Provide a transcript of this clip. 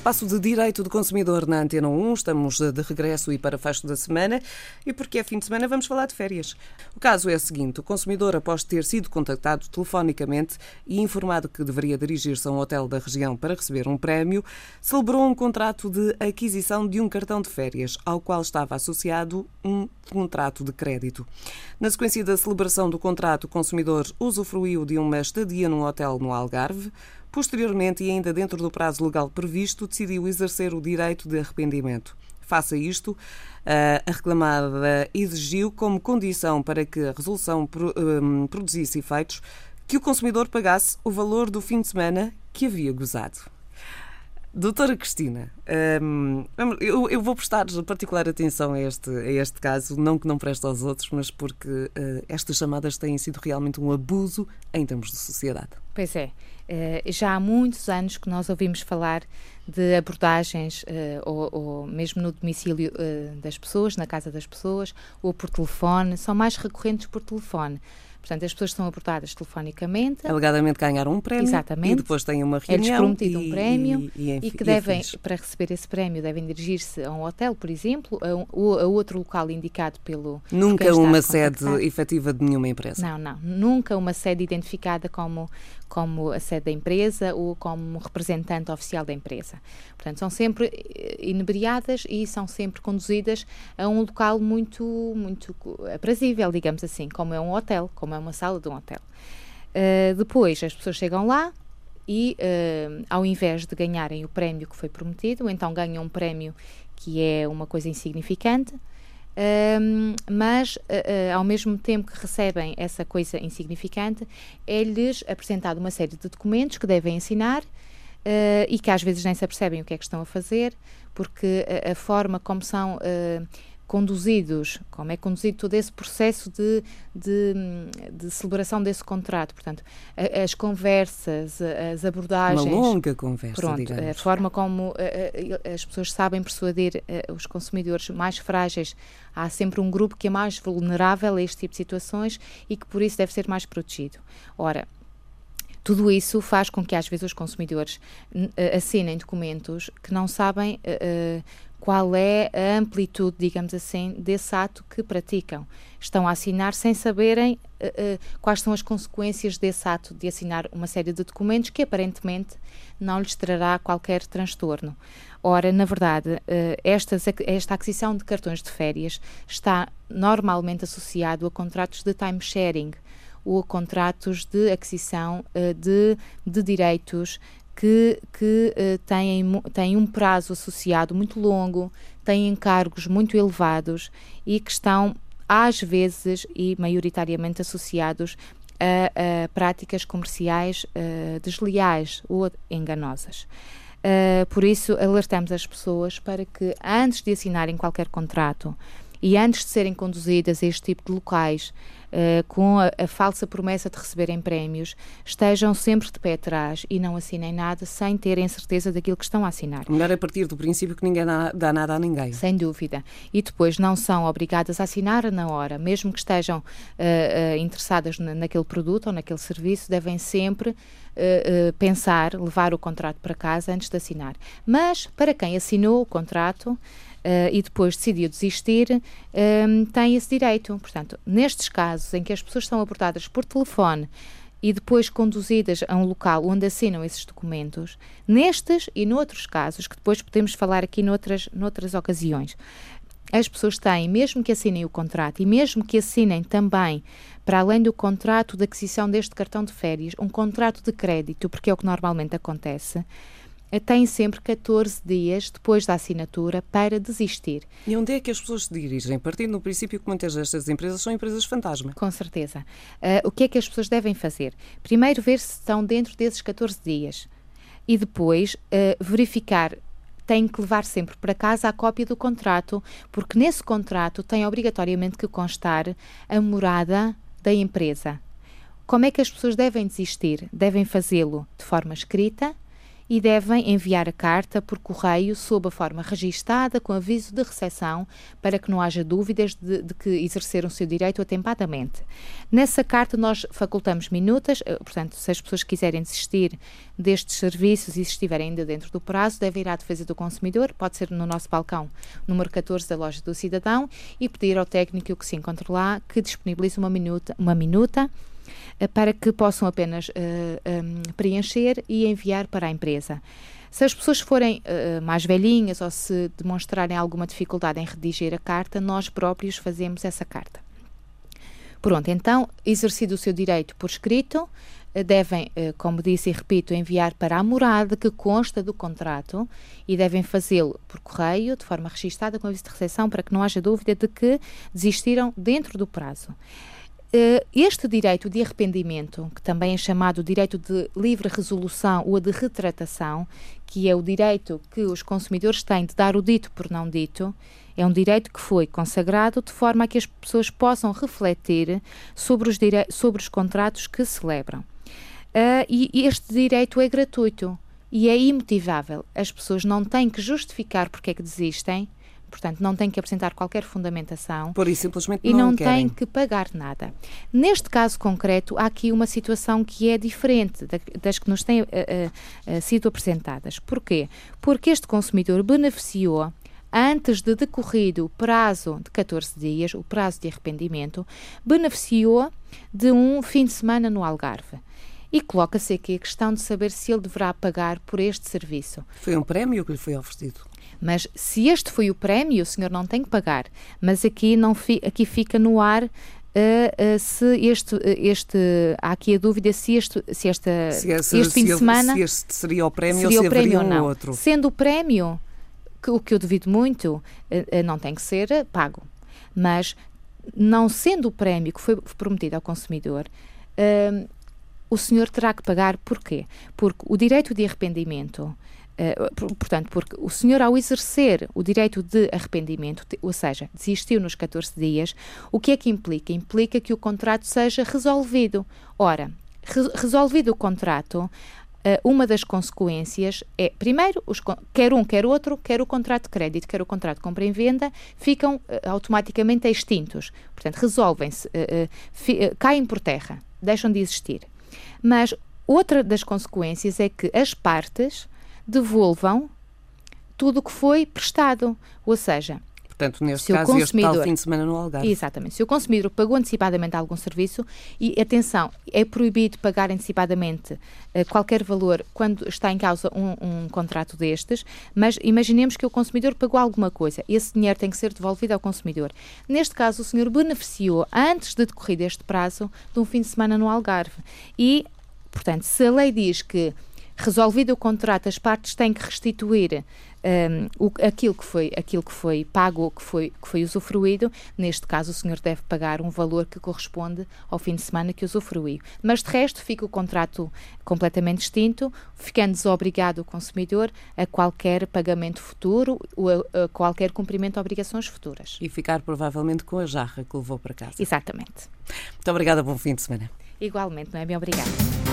Espaço de Direito do Consumidor na Antena 1. Estamos de regresso e para fecho da semana. E porque é fim de semana, vamos falar de férias. O caso é o seguinte: o consumidor, após ter sido contactado telefonicamente e informado que deveria dirigir-se a um hotel da região para receber um prémio, celebrou um contrato de aquisição de um cartão de férias, ao qual estava associado um contrato de crédito. Na sequência da celebração do contrato, o consumidor usufruiu de uma estadia num hotel no Algarve. Posteriormente, e ainda dentro do prazo legal previsto, decidiu exercer o direito de arrependimento. Faça isto, a reclamada exigiu como condição para que a resolução hum, produzisse efeitos que o consumidor pagasse o valor do fim de semana que havia gozado. Doutora Cristina, hum, eu, eu, vou prestar particular atenção a este, a este caso, não que não preste aos outros, mas porque uh, estas chamadas têm sido realmente um abuso em termos de sociedade. Pois é, uh, já há muitos anos que nós ouvimos falar de abordagens, uh, ou, ou, mesmo no domicílio das pessoas, na casa das pessoas, ou por telefone, são mais recorrentes por telefone. Portanto, as pessoas são abordadas telefonicamente. Alegadamente ganharam um prémio. Exatamente. E depois têm uma reunião. É-lhes prometido um prémio e, e, e, e que devem, para receber esse prémio, devem dirigir-se a um hotel, por exemplo, a, um, a outro local indicado pelo. Nunca uma sede efetiva de nenhuma empresa. Não, não. Nunca uma sede identificada como como a sede da empresa ou como representante oficial da empresa. Portanto, são sempre eh, inebriadas e são sempre conduzidas a um local muito, muito aprazível, digamos assim, como é um hotel, como é uma sala de um hotel. Uh, depois, as pessoas chegam lá e, uh, ao invés de ganharem o prémio que foi prometido, então ganham um prémio que é uma coisa insignificante, um, mas uh, ao mesmo tempo que recebem essa coisa insignificante, é-lhes apresentado uma série de documentos que devem assinar uh, e que às vezes nem se apercebem o que é que estão a fazer, porque a, a forma como são conduzidos, como é conduzido todo esse processo de, de, de celebração desse contrato. Portanto, a, as conversas, as abordagens. Uma longa conversa. Pronto, digamos. a forma como a, as pessoas sabem persuadir os consumidores mais frágeis. Há sempre um grupo que é mais vulnerável a este tipo de situações e que por isso deve ser mais protegido. Ora, tudo isso faz com que às vezes os consumidores assinem documentos que não sabem uh, qual é a amplitude, digamos assim, desse ato que praticam. Estão a assinar sem saberem uh, uh, quais são as consequências desse ato de assinar uma série de documentos que aparentemente não lhes trará qualquer transtorno. Ora, na verdade, esta, esta aquisição de cartões de férias está normalmente associado a contratos de time sharing ou contratos de aquisição de, de direitos que, que uh, têm, têm um prazo associado muito longo, têm encargos muito elevados e que estão, às vezes e maioritariamente, associados a, a práticas comerciais uh, desleais ou enganosas. Uh, por isso, alertamos as pessoas para que, antes de assinarem qualquer contrato e antes de serem conduzidas a este tipo de locais, uh, com a, a, falsa promessa de receberem prémios, estejam sempre de pé atrás e não assinem nada sem terem certeza daquilo que estão a assinar. Melhor é partir do princípio que ninguém dá nada a ninguém. Sem dúvida. E depois não são obrigadas a assinar na hora, mesmo que estejam uh, uh, interessadas na, naquele produto ou naquele serviço, devem sempre pensar, levar o contrato para casa antes de assinar. Mas para quem assinou o contrato, uh, e depois decidiu desistir, ehm, tem esse direito. Portanto, nestes casos em que as pessoas são abordadas por telefone e depois conduzidas a um local onde assinam esses documentos, nestes e noutros casos, que depois podemos falar aqui noutras, noutras ocasiões, as pessoas têm, mesmo que assinem o contrato e mesmo que assinem também, para além do contrato de aquisição deste cartão de férias, um contrato de crédito, porque é o que normalmente acontece, tem sempre 14 dias depois da assinatura para desistir. E onde é que as pessoas se dirigem? Partindo do princípio que muitas destas empresas são empresas fantasma. Com certeza. Uh, o que é que as pessoas devem fazer? Primeiro, ver se estão dentro desses 14 dias e depois uh, verificar têm que levar sempre para casa a cópia do contrato, porque nesse contrato tem obrigatoriamente que constar a morada da empresa. Como é que as pessoas devem desistir? Devem fazê-lo de forma escrita, e devem enviar a carta por correio sob a forma registada com aviso de recepção para que não haja dúvidas de, de que exerceram o seu direito atempadamente. Nessa carta nós facultamos minutas, eh, portanto, se as pessoas quiserem desistir destes serviços e se estiverem ainda dentro do prazo, devem ir à defesa do consumidor, pode ser no nosso balcão número 14 da loja do cidadão e pedir ao técnico que se encontre lá que disponibilize uma minuta, uma minuta para que possam apenas uh, eh, um, preencher e enviar para a empresa. Se as pessoas forem uh, mais velhinhas ou se demonstrarem alguma dificuldade em redigir a carta, nós próprios fazemos essa carta. Pronto, então, exercido o seu direito por escrito, devem, como disse e repito, enviar para a morada que consta do contrato e devem fazê-lo por correio, de forma registada com aviso de recepção, para que não haja dúvida de que desistiram dentro do prazo. Eh, este direito de arrependimento, que também é chamado direito de livre resolução ou de retratação, que é o direito que os consumidores têm de dar o dito por não dito, é um direito que foi consagrado de forma a que as pessoas possam refletir sobre os, sobre os contratos que celebram. Uh, e este direito é gratuito e é imotivável. As pessoas não têm que justificar porque é que desistem, Portanto, não tem que apresentar qualquer fundamentação. Por isso, simplesmente e não, não tem que pagar nada. Neste caso concreto, há aqui uma situação que é diferente das que nos têm uh, uh, sido apresentadas. Porquê? Porque este consumidor beneficiou antes de decorrido o prazo de 14 dias, o prazo de arrependimento, beneficiou de um fim de semana no Algarve. E coloca-se aqui a questão de saber se ele deverá pagar por este serviço. Foi um prémio que lhe foi oferecido? Mas se este foi o prémio, o senhor não tem que pagar. Mas aqui, não fi, aqui fica no ar Uh, uh, se este, uh, este há aqui a dúvida se este, se esta, se este, este fim de semana se este seria o prémio seria ou se o prémio ou não. Um outro. Sendo o prémio, que, o que eu devido muito, não tem que ser pago. Mas não sendo o prémio que foi prometido ao consumidor, o senhor terá que pagar porquê? Porque o direito de arrependimento eh, portanto, porque o senhor, ao exercer o direito de arrependimento, ou seja, desistiu nos 14 dias, o que é que implica? Implica que o contrato seja resolvido. Ora, re resolvido o contrato, Uh, uma das consequências é, primeiro, os, quer um, quer outro, quer o contrato de crédito, quer o contrato de compra em venda, ficam uh, automaticamente extintos. Portanto, resolvem-se, caem por terra, deixam de existir. Mas outra das consequências é que as partes devolvam tudo o que foi prestado. Ou seja, Portanto, neste caso, este tal fim de semana no Algarve. Exatamente. Se o consumidor pagou antecipadamente algum serviço, e atenção, é proibido pagar antecipadamente uh, qualquer valor quando está em causa um, um, contrato destes, mas imaginemos que o consumidor pagou alguma coisa. Esse dinheiro tem que ser devolvido ao consumidor. Neste caso, o senhor beneficiou, antes de decorrer este prazo, de um fim de semana no Algarve. E, portanto, se a lei diz que resolvido o contrato, as partes têm que restituir um, o, aquilo, que foi, aquilo que foi pago ou que foi, que foi usufruído. Neste caso, o senhor deve pagar um valor que corresponde ao fim de semana que usufruiu. Mas, de resto, fica o contrato completamente extinto, ficando desobrigado o consumidor a qualquer pagamento futuro a, a qualquer cumprimento de obrigações futuras. E ficar provavelmente com a jarra que levou para casa. Exatamente. Muito obrigada, bom fim de semana. Igualmente, não é? Bem obrigada.